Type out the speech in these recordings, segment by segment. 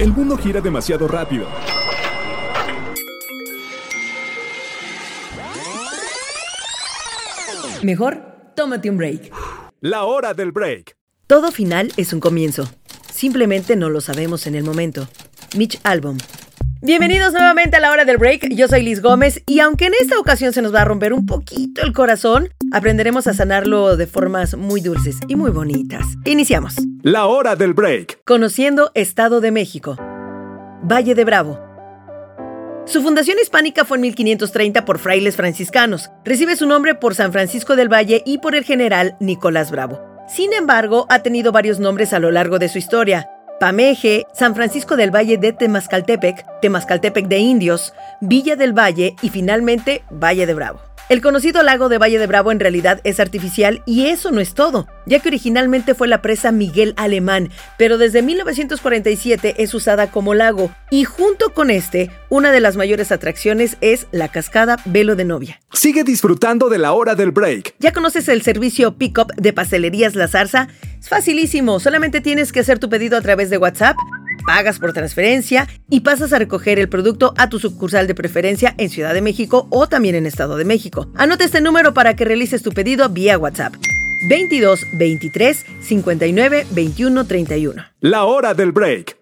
El mundo gira demasiado rápido. Mejor, tómate un break. La hora del break. Todo final es un comienzo. Simplemente no lo sabemos en el momento. Mitch Album. Bienvenidos nuevamente a la hora del break. Yo soy Liz Gómez y aunque en esta ocasión se nos va a romper un poquito el corazón, aprenderemos a sanarlo de formas muy dulces y muy bonitas. Iniciamos. La hora del break. Conociendo Estado de México. Valle de Bravo. Su fundación hispánica fue en 1530 por frailes franciscanos. Recibe su nombre por San Francisco del Valle y por el general Nicolás Bravo. Sin embargo, ha tenido varios nombres a lo largo de su historia. Pameje, San Francisco del Valle de Temascaltepec, Temascaltepec de Indios, Villa del Valle y finalmente Valle de Bravo. El conocido lago de Valle de Bravo en realidad es artificial y eso no es todo, ya que originalmente fue la presa Miguel Alemán, pero desde 1947 es usada como lago y junto con este, una de las mayores atracciones es la cascada Velo de Novia. Sigue disfrutando de la hora del break. ¿Ya conoces el servicio Pickup de Pastelerías La Zarza? Es facilísimo, solamente tienes que hacer tu pedido a través de WhatsApp pagas por transferencia y pasas a recoger el producto a tu sucursal de preferencia en Ciudad de México o también en Estado de México. Anota este número para que realices tu pedido vía WhatsApp. 22 23 59 21 31. La hora del break.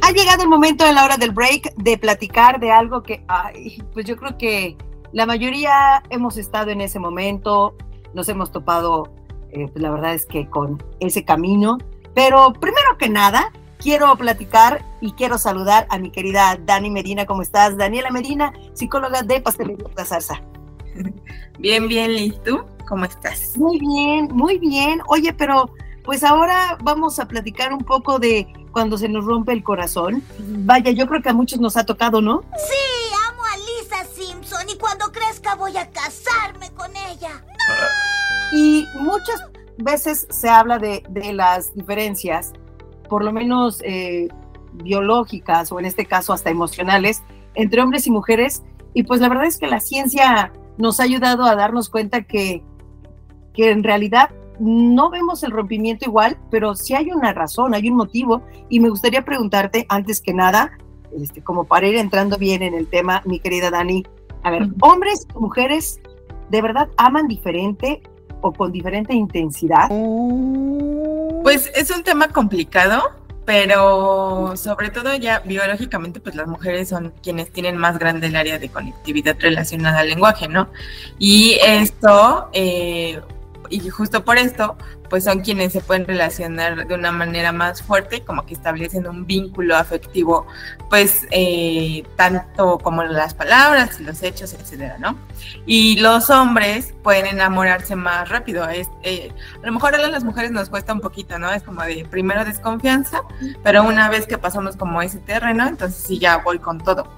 Ha llegado el momento de la hora del break de platicar de algo que, ay, pues yo creo que la mayoría hemos estado en ese momento, nos hemos topado eh, pues la verdad es que con ese camino. Pero primero que nada, quiero platicar y quiero saludar a mi querida Dani Medina. ¿Cómo estás? Daniela Medina, psicóloga de Pastelería La Zarza. Bien, bien, ¿y tú? ¿Cómo estás? Muy bien, muy bien. Oye, pero pues ahora vamos a platicar un poco de cuando se nos rompe el corazón. Vaya, yo creo que a muchos nos ha tocado, ¿no? Sí, muchas veces se habla de, las diferencias, por lo menos eh, biológicas o en este caso hasta emocionales, entre hombres y mujeres. Y pues la verdad es que la ciencia nos ha ayudado a darnos cuenta que, que en realidad no vemos el rompimiento igual, pero sí hay una razón, hay un motivo. Y me gustaría preguntarte, antes que nada, este, como para ir entrando bien en el tema, mi querida Dani, a ver, hombres y mujeres de verdad aman diferente o con diferente intensidad? Pues es un tema complicado, pero sobre todo ya biológicamente, pues las mujeres son quienes tienen más grande el área de conectividad relacionada al lenguaje, ¿no? Y esto, eh, y justo por esto, pues son quienes se pueden relacionar de una manera más fuerte, como que establecen un vínculo afectivo, pues eh, tanto como las palabras los hechos, etcétera, ¿no? Y los hombres pueden enamorarse más rápido. Es, eh, a lo mejor a las mujeres nos cuesta un poquito, ¿no? Es como de primero desconfianza, pero una vez que pasamos como ese terreno, entonces sí ya voy con todo.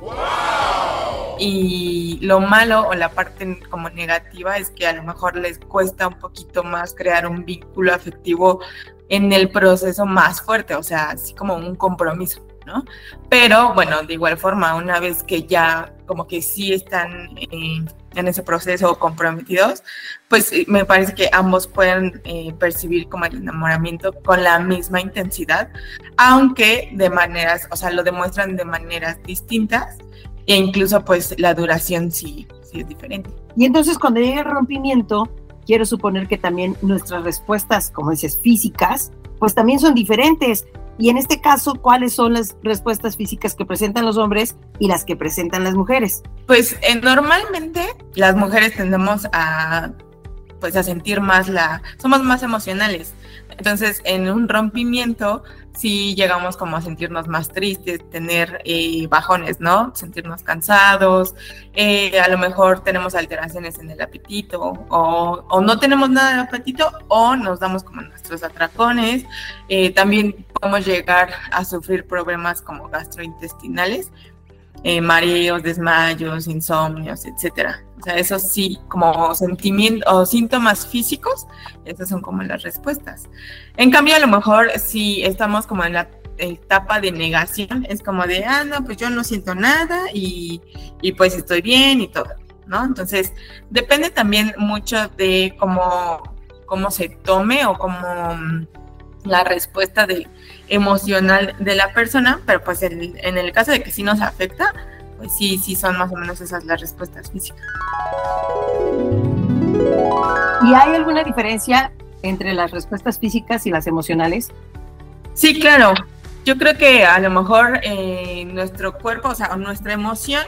Y lo malo o la parte como negativa es que a lo mejor les cuesta un poquito más crear un vínculo afectivo en el proceso más fuerte, o sea, así como un compromiso, ¿no? Pero bueno, de igual forma, una vez que ya como que sí están eh, en ese proceso comprometidos, pues eh, me parece que ambos pueden eh, percibir como el enamoramiento con la misma intensidad, aunque de maneras, o sea, lo demuestran de maneras distintas e incluso pues la duración sí, sí es diferente. Y entonces cuando llega el rompimiento, quiero suponer que también nuestras respuestas, como dices, físicas, pues también son diferentes. Y en este caso, ¿cuáles son las respuestas físicas que presentan los hombres y las que presentan las mujeres? Pues eh, normalmente las mujeres tendemos a pues a sentir más la somos más emocionales. Entonces, en un rompimiento si llegamos como a sentirnos más tristes, tener eh, bajones, ¿no? Sentirnos cansados, eh, a lo mejor tenemos alteraciones en el apetito o, no tenemos nada de apetito o nos damos como nuestros atracones. Eh, también podemos llegar a sufrir problemas como gastrointestinales, mareos, desmayos, insomnios, etcétera. O sea, eso sí, como sentimientos o síntomas físicos, esas son como las respuestas. En cambio, a lo mejor si estamos como en la etapa de negación, es como de, ah, no, pues yo no siento nada y, y pues estoy bien y todo, ¿no? Entonces, depende también mucho de cómo, cómo se tome o cómo la respuesta de, emocional de la persona, pero pues en, en el caso de que sí nos afecta, pues sí, sí son más o menos esas las respuestas físicas. ¿Y hay alguna diferencia entre las respuestas físicas y las emocionales? Sí, claro. Yo creo que a lo mejor eh, nuestro cuerpo, o sea, nuestra emoción,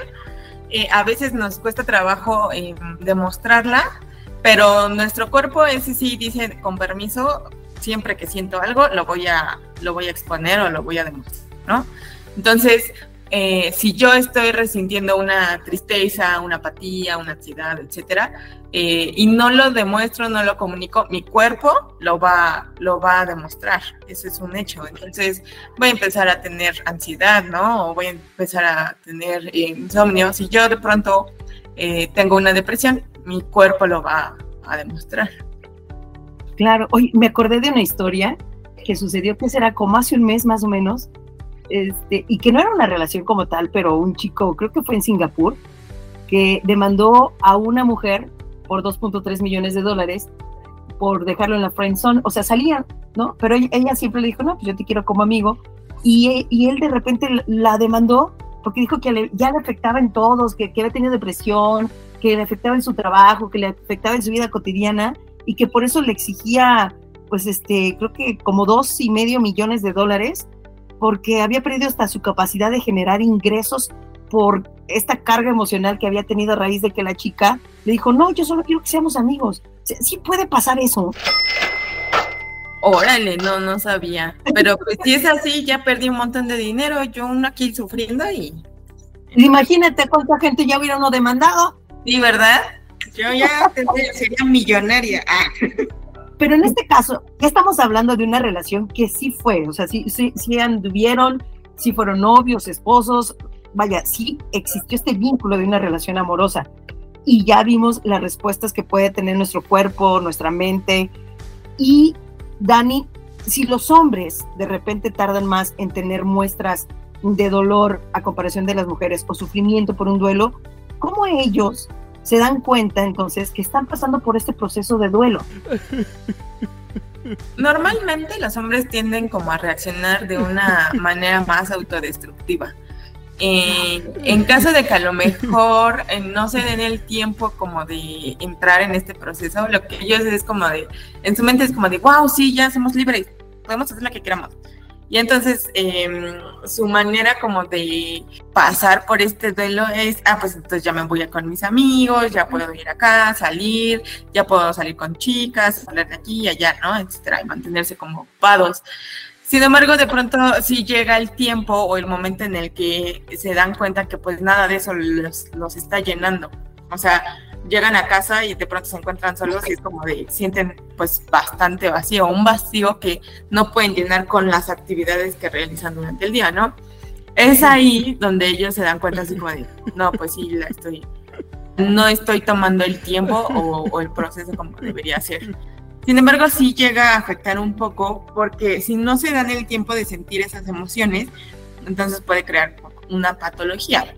eh, a veces nos cuesta trabajo eh, demostrarla, pero nuestro cuerpo ese sí dice con permiso, siempre que siento algo lo voy a, lo voy a exponer o lo voy a demostrar, ¿no? Entonces, eh, si yo estoy resintiendo una tristeza, una apatía, una ansiedad, etcétera, eh, y no lo demuestro, no lo comunico, mi cuerpo lo va, lo va a demostrar. Eso es un hecho. Entonces voy a empezar a tener ansiedad, ¿no? O voy a empezar a tener insomnio. Si yo de pronto eh, tengo una depresión, mi cuerpo lo va a demostrar. Claro. Hoy me acordé de una historia que sucedió que será como hace un mes más o menos este, y que no era una relación como tal, pero un chico, creo que fue en Singapur, que demandó a una mujer por 2.3 millones de dólares por dejarlo en la friend zone, o sea, salían, ¿no? Pero ella, siempre le dijo, no, pues yo te quiero como amigo, y, él de repente la demandó porque dijo que ya le afectaba en todos, que, que había tenido depresión, que le afectaba en su trabajo, que le afectaba en su vida cotidiana, y que por eso le exigía, pues, este, creo que como dos y medio millones de dólares porque había perdido hasta su capacidad de generar ingresos por esta carga emocional que había tenido a raíz de que la chica le dijo, no, yo solo quiero que seamos amigos. Sí puede pasar eso. Órale, no, no sabía. Pero pues si es así, ya perdí un montón de dinero, yo uno aquí sufriendo y... Imagínate cuánta gente ya hubiera uno demandado. Sí, ¿verdad? Yo ya sería millonaria. Ah. Pero en este caso, estamos hablando de una relación que sí fue, o sea, sí, sí anduvieron, sí fueron novios, esposos, vaya, sí existió este vínculo de una relación amorosa. Y ya vimos las respuestas que puede tener nuestro cuerpo, nuestra mente. Y, Dani, si los hombres de repente tardan más en tener muestras de dolor a comparación de las mujeres o sufrimiento por un duelo, ¿cómo ellos se dan cuenta entonces que están pasando por este proceso de duelo. Normalmente los hombres tienden como a reaccionar de una manera más autodestructiva. Eh, en caso de que a lo mejor eh, no se den el tiempo como de entrar en este proceso, lo que ellos es como de, en su mente es como de, wow, sí, ya somos libres, podemos hacer lo que queramos. Y entonces em, su manera como de pasar por este duelo es, ah, pues entonces ya me voy a con mis amigos, ya puedo ir acá, salir, ya puedo salir con chicas, hablar de aquí y allá, ¿no? Etcétera, y mantenerse como ocupados. Sin embargo, de pronto sí llega el tiempo o el momento en el que se dan cuenta que pues nada de eso los, los está llenando. O sea, llegan a casa y de pronto se encuentran solos y es como de, sienten pues bastante vacío, un vacío que no pueden llenar con las actividades que realizan durante el día, ¿no? Es ahí donde ellos se dan cuenta así como de, no, pues sí, la estoy, no estoy tomando el tiempo o, o el proceso como debería ser. Sin embargo, sí llega a afectar un poco porque si no se dan el tiempo de sentir esas emociones, entonces puede crear una patología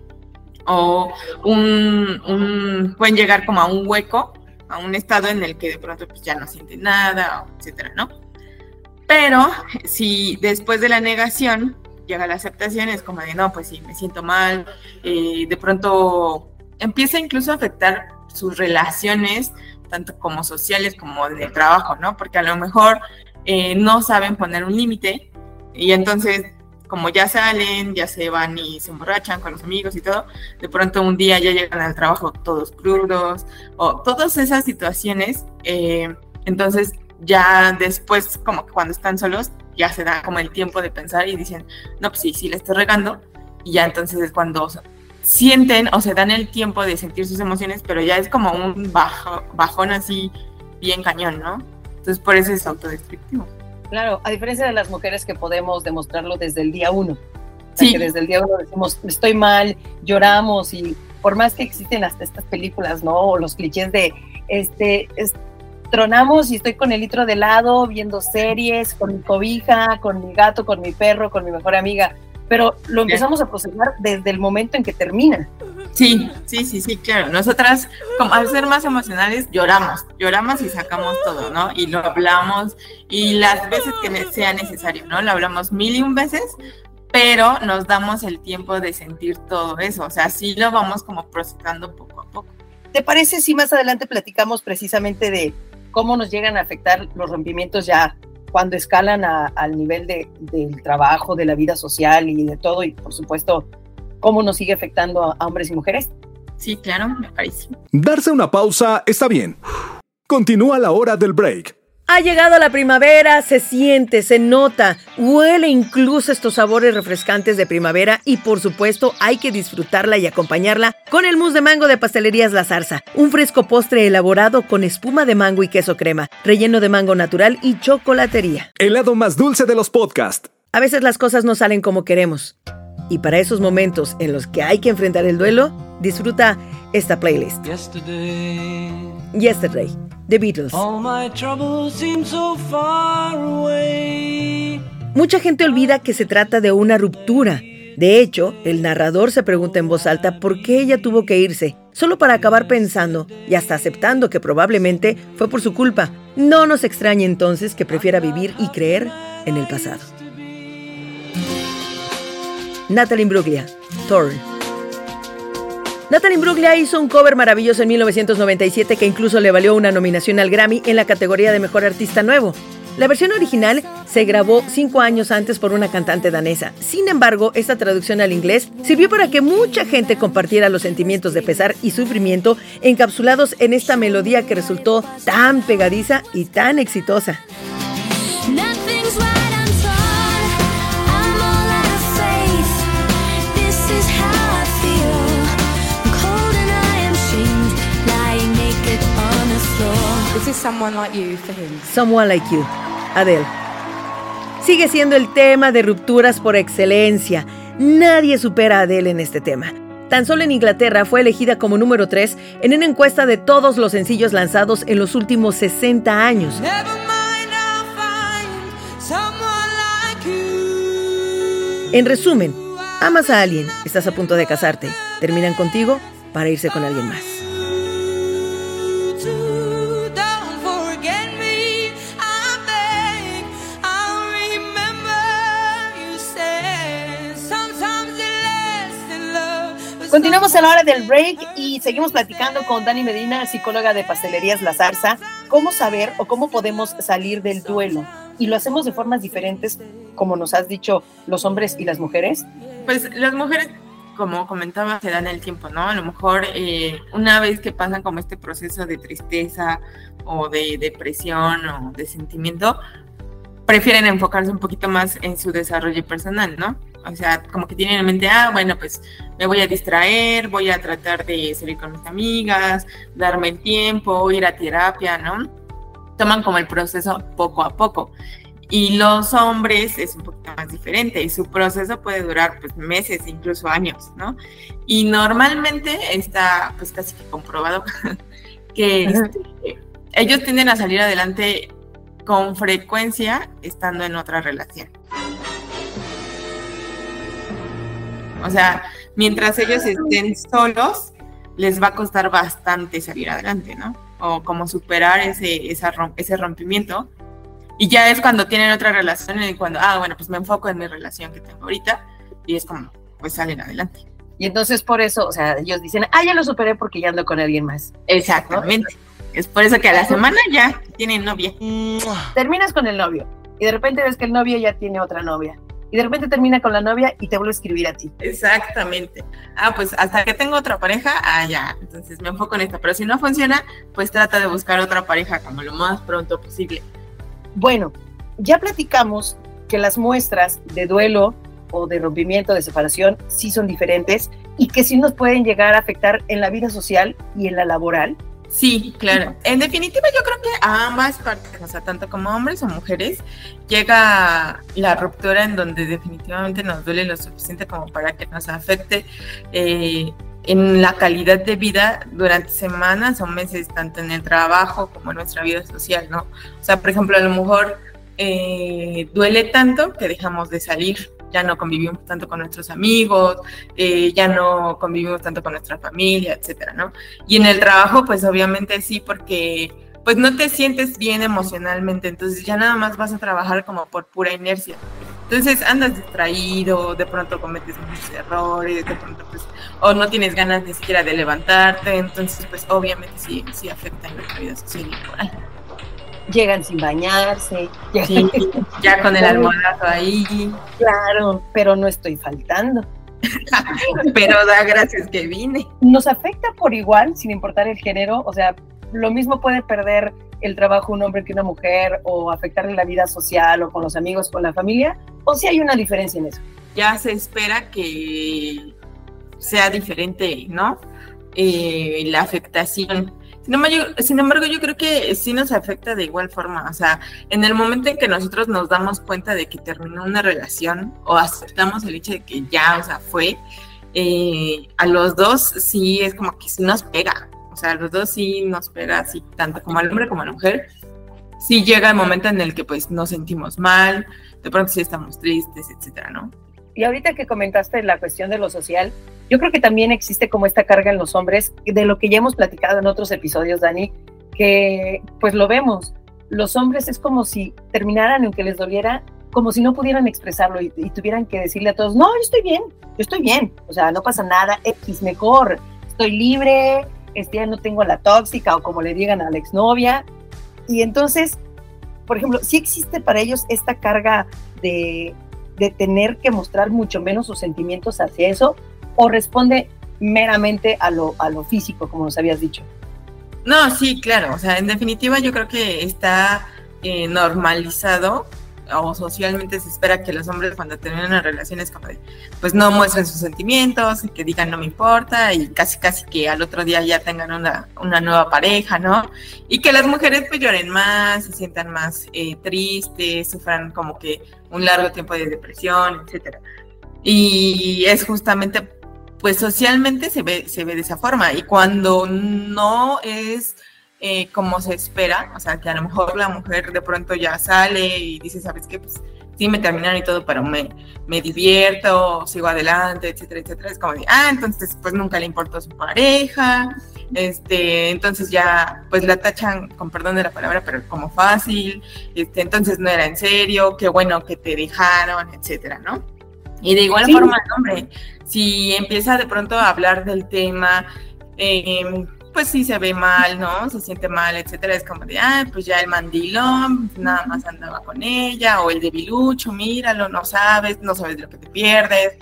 o un, pueden llegar como a un hueco, a un estado en el que de pronto pues ya no sienten nada, etcétera, ¿no? Pero si después de la negación llega la aceptación, es como de, no, pues sí, me siento mal, eh, de pronto empieza incluso a afectar sus relaciones, tanto como sociales como de trabajo, ¿no? Porque a lo mejor eh, no saben poner un límite y entonces como ya salen, ya se van y se emborrachan con los amigos y todo, de pronto un día ya llegan al trabajo todos crudos, o todas esas situaciones, eh, entonces ya después, como que cuando están solos, ya se da como el tiempo de pensar y dicen, no, pues sí, sí le estoy regando, y ya entonces es cuando sienten o se dan el tiempo de sentir sus emociones, pero ya es como un bajo, bajón así bien cañón, ¿no? Entonces por eso es autodestructivo. Claro, a diferencia de las mujeres que podemos demostrarlo desde el día uno. sí. Que desde el día uno decimos, estoy mal, lloramos y por más que existen hasta estas películas, ¿no? O los clichés de, este, tronamos y estoy con el litro de helado, viendo series, con mi cobija, con mi gato, con mi perro, con mi mejor amiga. Pero lo empezamos a procesar desde el momento en que termina. Sí, sí, sí, sí, claro. Nosotras, como al ser más emocionales, lloramos, lloramos y sacamos todo, ¿no? Y lo hablamos y las veces que sea necesario, ¿no? Lo hablamos mil y un veces, pero nos damos el tiempo de sentir todo eso, o sea, sí lo vamos como procesando poco a poco. ¿Te parece si más adelante platicamos precisamente de cómo nos llegan a afectar los rompimientos ya cuando escalan al nivel de, del trabajo, de la vida social y de todo, y por supuesto cómo nos sigue afectando a, hombres y mujeres. Sí, claro, me parece. Darse una pausa está bien. Continúa la hora del break. Ha llegado la primavera, se siente, se nota, huele incluso estos sabores refrescantes de primavera y por supuesto hay que disfrutarla y acompañarla con el mousse de mango de Pastelerías La Zarza, un fresco postre elaborado con espuma de mango y queso crema, relleno de mango natural y chocolatería. El lado más dulce de los podcasts. A veces las cosas no salen como queremos. Y para esos momentos en los que hay que enfrentar el duelo, disfruta esta playlist. Yesterday. Yesterday, The Beatles. Mucha gente olvida que se trata de una ruptura. De hecho, el narrador se pregunta en voz alta por qué ella tuvo que irse, solo para acabar pensando y hasta aceptando que probablemente fue por su culpa. No nos extrañe entonces que prefiera vivir y creer en el pasado. Natalie Imbruglia, Torn. Natalie Imbruglia hizo un cover maravilloso en 1997 que incluso le valió una nominación al Grammy en la categoría de Mejor Artista Nuevo. La versión original se grabó cinco años antes por una cantante danesa. Sin embargo, esta traducción al inglés sirvió para que mucha gente compartiera los sentimientos de pesar y sufrimiento encapsulados en esta melodía que resultó tan pegadiza y tan exitosa. Someone Like You for him. Someone Like You, Adele. Sigue siendo el tema de rupturas por excelencia. Nadie supera a Adele en este tema. Tan solo en Inglaterra fue elegida como número 3 en una encuesta de todos los sencillos lanzados en los últimos 60 años. En resumen, amas a alguien, estás a punto de casarte, terminan contigo para irse con alguien más. Continuamos a la hora del break y seguimos platicando con Dani Medina, psicóloga de Pastelerías La Zarza, cómo saber o cómo podemos salir del duelo. Y lo hacemos de formas diferentes, como nos has dicho, los hombres y las mujeres. Pues las mujeres, como comentaba, se dan el tiempo, ¿no? A lo mejor eh, una vez que pasan como este proceso de tristeza o de depresión o de sentimiento, prefieren enfocarse un poquito más en su desarrollo personal, ¿no? O sea, como que tienen en mente, ah, bueno, pues me voy a distraer, voy a tratar de salir con mis amigas, darme el tiempo, ir a terapia, ¿no? Toman como el proceso poco a poco. Y los hombres es un poquito más diferente y su proceso puede durar pues meses, incluso años, ¿no? Y normalmente está pues casi que comprobado que este, ellos tienden a salir adelante con frecuencia estando en otra relación. O sea, mientras ellos estén solos, les va a costar bastante salir adelante, ¿no? O como superar ese, ese rompimiento. Y ya es cuando tienen otra relación y cuando, ah, bueno, pues me enfoco en mi relación que tengo ahorita y es como, pues salen adelante. Y entonces por eso, o sea, ellos dicen, ah, ya lo superé porque ya ando con alguien más. Exactamente. Es por eso que a la semana ya tienen novia. Terminas con el novio y de repente ves que el novio ya tiene otra novia y de repente termina con la novia y te vuelve a escribir a ti. Exactamente. Ah, pues hasta que tengo otra pareja, ah, ya, entonces me enfoco en esto. Pero si no funciona, pues trata de buscar otra pareja como lo más pronto posible. Bueno, ya platicamos que las muestras de duelo o de rompimiento, de separación, sí son diferentes y que sí nos pueden llegar a afectar en la vida social y en la laboral. Sí, claro. En definitiva, yo creo que a ambas partes, o sea, tanto como hombres o mujeres, llega la ruptura en donde definitivamente nos duele lo suficiente como para que nos afecte eh, en la calidad de vida durante semanas o meses, tanto en el trabajo como en nuestra vida social, ¿no? O sea, por ejemplo, a lo mejor eh, duele tanto que dejamos de salir ya no convivimos tanto con nuestros amigos, eh, ya no convivimos tanto con nuestra familia, etcétera, ¿no? Y en el trabajo, pues obviamente sí, porque pues no te sientes bien emocionalmente, entonces ya nada más vas a trabajar como por pura inercia. Entonces andas distraído, de pronto cometes muchos errores, de pronto pues, o no tienes ganas ni siquiera de levantarte, entonces pues obviamente sí, sí afecta en nuestra vida social y Llegan sin bañarse. Sí, ya con el almohadazo ahí. Claro, pero no estoy faltando. pero da gracias que vine. Nos afecta por igual, sin importar el género, o sea, lo mismo puede perder el trabajo un hombre que una mujer o afectarle la vida social o con los amigos, con la familia, o si hay una diferencia en eso. Ya se espera que sea diferente, ¿no? Eh, la afectación. Sin embargo, yo creo que sí nos afecta de igual forma. O sea, en el momento en que nosotros nos damos cuenta de que terminó una relación o aceptamos el hecho de que ya, o sea, fue, eh, a los dos sí es como que sí nos pega. O sea, los dos sí nos pega así, tanto como al hombre como a la mujer. Sí llega el momento en el que pues nos sentimos mal, de pronto sí estamos tristes, etcétera, ¿no? Y ahorita que comentaste la cuestión de lo social, yo creo que también existe como esta carga en los hombres, de lo que ya hemos platicado en otros episodios, Dani, que pues lo vemos. Los hombres es como si terminaran, aunque les doliera, como si no pudieran expresarlo y, tuvieran que decirle a todos, no, yo estoy bien, yo estoy bien, o sea, no pasa nada, X mejor, estoy libre, este ya no tengo la tóxica o como le digan a la exnovia. Y entonces, por ejemplo, si existe para ellos esta carga de, de tener que mostrar mucho menos sus sentimientos hacia eso o responde meramente a lo, a lo físico, como nos habías dicho. No, sí, claro, o sea, en definitiva yo creo que está eh, normalizado o socialmente se espera que los hombres cuando terminan relaciones como de, pues no muestren sus sentimientos, que digan no me importa y casi casi que al otro día ya tengan una, una nueva pareja, ¿no? Y que las mujeres pues lloren más, se sientan más eh, tristes, sufran como que un largo tiempo de depresión, etcétera. Y es justamente, pues socialmente se ve, se ve de esa forma y cuando no es eh, como se espera, o sea, que a lo mejor la mujer de pronto ya sale y dice, ¿sabes qué? Pues sí, me terminaron y todo, pero me, me divierto, sigo adelante, etcétera, etcétera. Es como de, ah, entonces pues nunca le importó su pareja, este, entonces ya pues la tachan, con perdón de la palabra, pero como fácil, este, entonces no era en serio, qué bueno que te dejaron, etcétera, ¿no? Y de igual forma, hombre, si empieza de pronto a hablar del tema, eh, pues sí se ve mal, ¿no? Se siente mal, etcétera. Es como de, ah, pues ya el mandilón, nada más andaba con ella, o el debilucho, míralo, no sabes, no sabes de lo que te pierdes,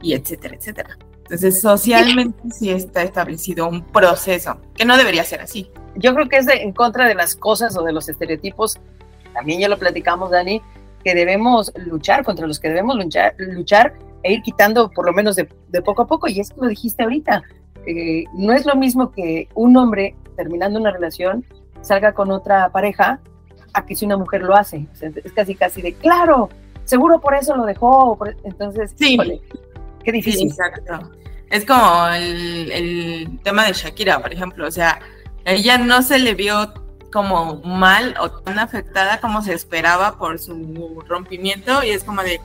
y etcétera, etcétera. Entonces, socialmente sí está establecido un proceso que no debería ser así. Yo creo que es en contra de las cosas o de los estereotipos, también ya lo platicamos, Dani, que debemos luchar, contra los que debemos luchar, luchar e ir quitando por lo menos de, de poco a poco, y es que lo dijiste ahorita, eh, no es lo mismo que un hombre terminando una relación salga con otra pareja a que si una mujer lo hace. es casi casi de, claro, seguro por eso lo dejó. entonces, sí. qué difícil. exacto. Es como el, el, tema de Shakira, por ejemplo. O sea, ella no se le vio como mal o tan afectada como se esperaba por su rompimiento y es como de,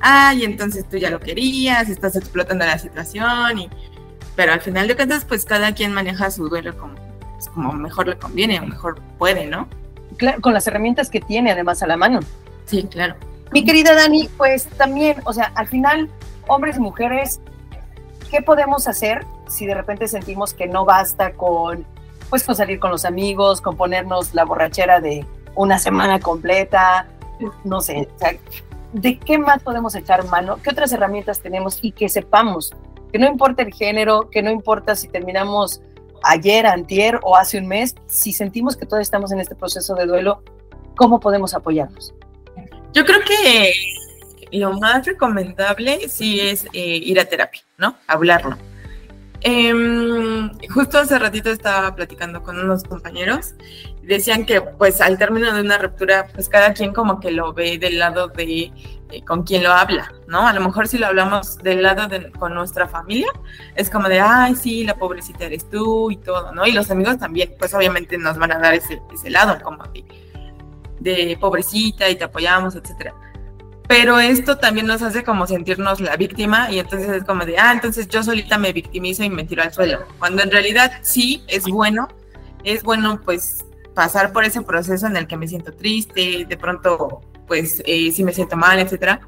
ay, entonces tú ya lo querías, estás explotando la situación y pero al final de cuentas, pues cada quien maneja su duelo como, pues, como mejor le conviene o mejor puede, ¿no? Claro, con las herramientas que tiene además a la mano. Sí, claro. Mi querida Dani, pues también, o sea, al final, hombres y mujeres, ¿qué podemos hacer si de repente sentimos que no basta con, pues, con salir con los amigos, con ponernos la borrachera de una semana completa? No sé, o sea, ¿de qué más podemos echar mano? ¿Qué otras herramientas tenemos y que sepamos que no importa el género, que no importa si terminamos ayer, antier o hace un mes, si sentimos que todos estamos en este proceso de duelo, ¿cómo podemos apoyarnos? Yo creo que lo más recomendable sí es eh, ir a terapia, ¿no? Hablarlo. Em, justo hace ratito estaba platicando con unos compañeros decían que pues al término de una ruptura pues cada quien como que lo ve del lado de con quien lo habla, ¿no? A lo mejor si lo hablamos del lado de con nuestra familia es como de, ay, sí, la pobrecita eres tú y todo, ¿no? Y los amigos también, pues obviamente nos van a dar ese, ese lado como de, de pobrecita y te apoyamos, etcétera pero esto también nos hace como sentirnos la víctima y entonces es como de, ah, entonces yo solita me victimizo y me tiro al suelo, cuando en realidad sí es bueno, es bueno pues pasar por ese proceso en el que me siento triste, de pronto pues eh, si me siento mal, etcétera,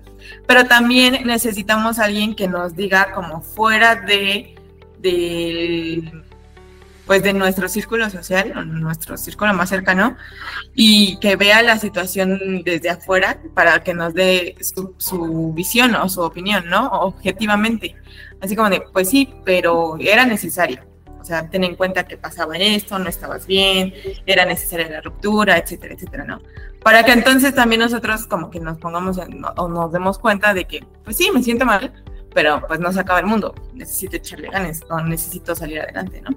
pero también necesitamos a alguien que nos diga como fuera de, de pues de nuestro círculo social, nuestro círculo más cercano, y que vea la situación desde afuera para que nos dé su, visión o su opinión, ¿no? Objetivamente. Así como de, pues sí, pero era necesario. O sea, ten en cuenta que pasaba esto, no estabas bien, era necesaria la ruptura, etcétera, etcétera, ¿no? Para que entonces también nosotros como que nos pongamos o nos demos cuenta de que, pues sí, me siento mal, pero pues no se acaba el mundo, necesito echarle ganas o necesito salir adelante, ¿no?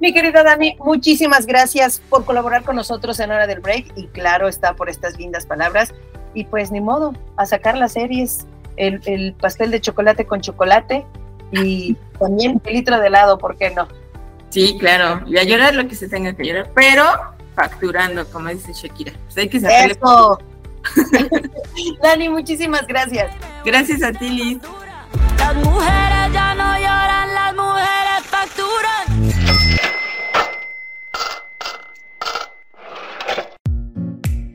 Mi querida Dani, muchísimas gracias por colaborar con nosotros en Hora del Break y claro está por estas lindas palabras. Y pues ni modo, a sacar las series, el, pastel de chocolate con chocolate y también el litro de helado, ¿por qué no? Sí, claro, y a llorar lo que se tenga que llorar, pero facturando, como dice Shakira. Pues hay que sacarle. Eso. Dani, muchísimas gracias. Gracias a ti, Liz. Las mujeres ya no lloran, las mujeres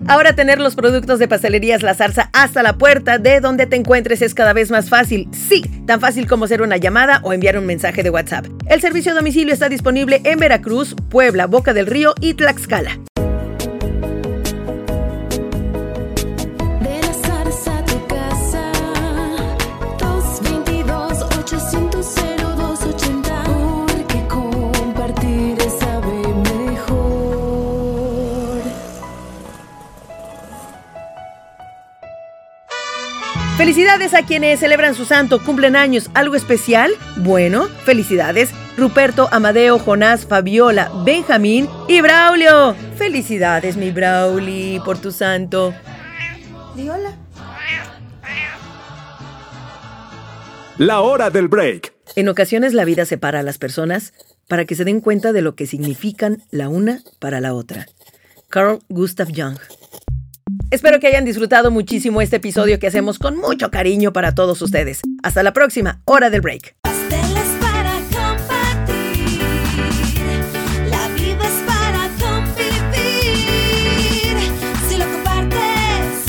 Ahora tener los productos de Pastelerías La Zarza hasta la puerta de donde te encuentres es cada vez más fácil. Sí, tan fácil como hacer una llamada o enviar un mensaje de WhatsApp. El servicio a domicilio está disponible en Veracruz, Puebla, Boca del Río y Tlaxcala. Felicidades a quienes celebran su santo, cumplen años, algo especial. Bueno, felicidades. Ruperto, Amadeo, Jonás, Fabiola, Benjamín y Braulio. Felicidades, mi Brauli, por tu santo. Viola. La hora del break. En ocasiones la vida separa a las personas para que se den cuenta de lo que significan la una para la otra. Carl Gustav Jung. Espero que hayan disfrutado muchísimo este episodio que hacemos con mucho cariño para todos ustedes. Hasta la próxima, hora del break. Pasteles para compartir. La vida es para convivir. Si lo compartes,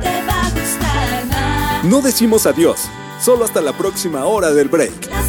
te va a gustar más. No decimos adiós, solo hasta la próxima hora del break. Las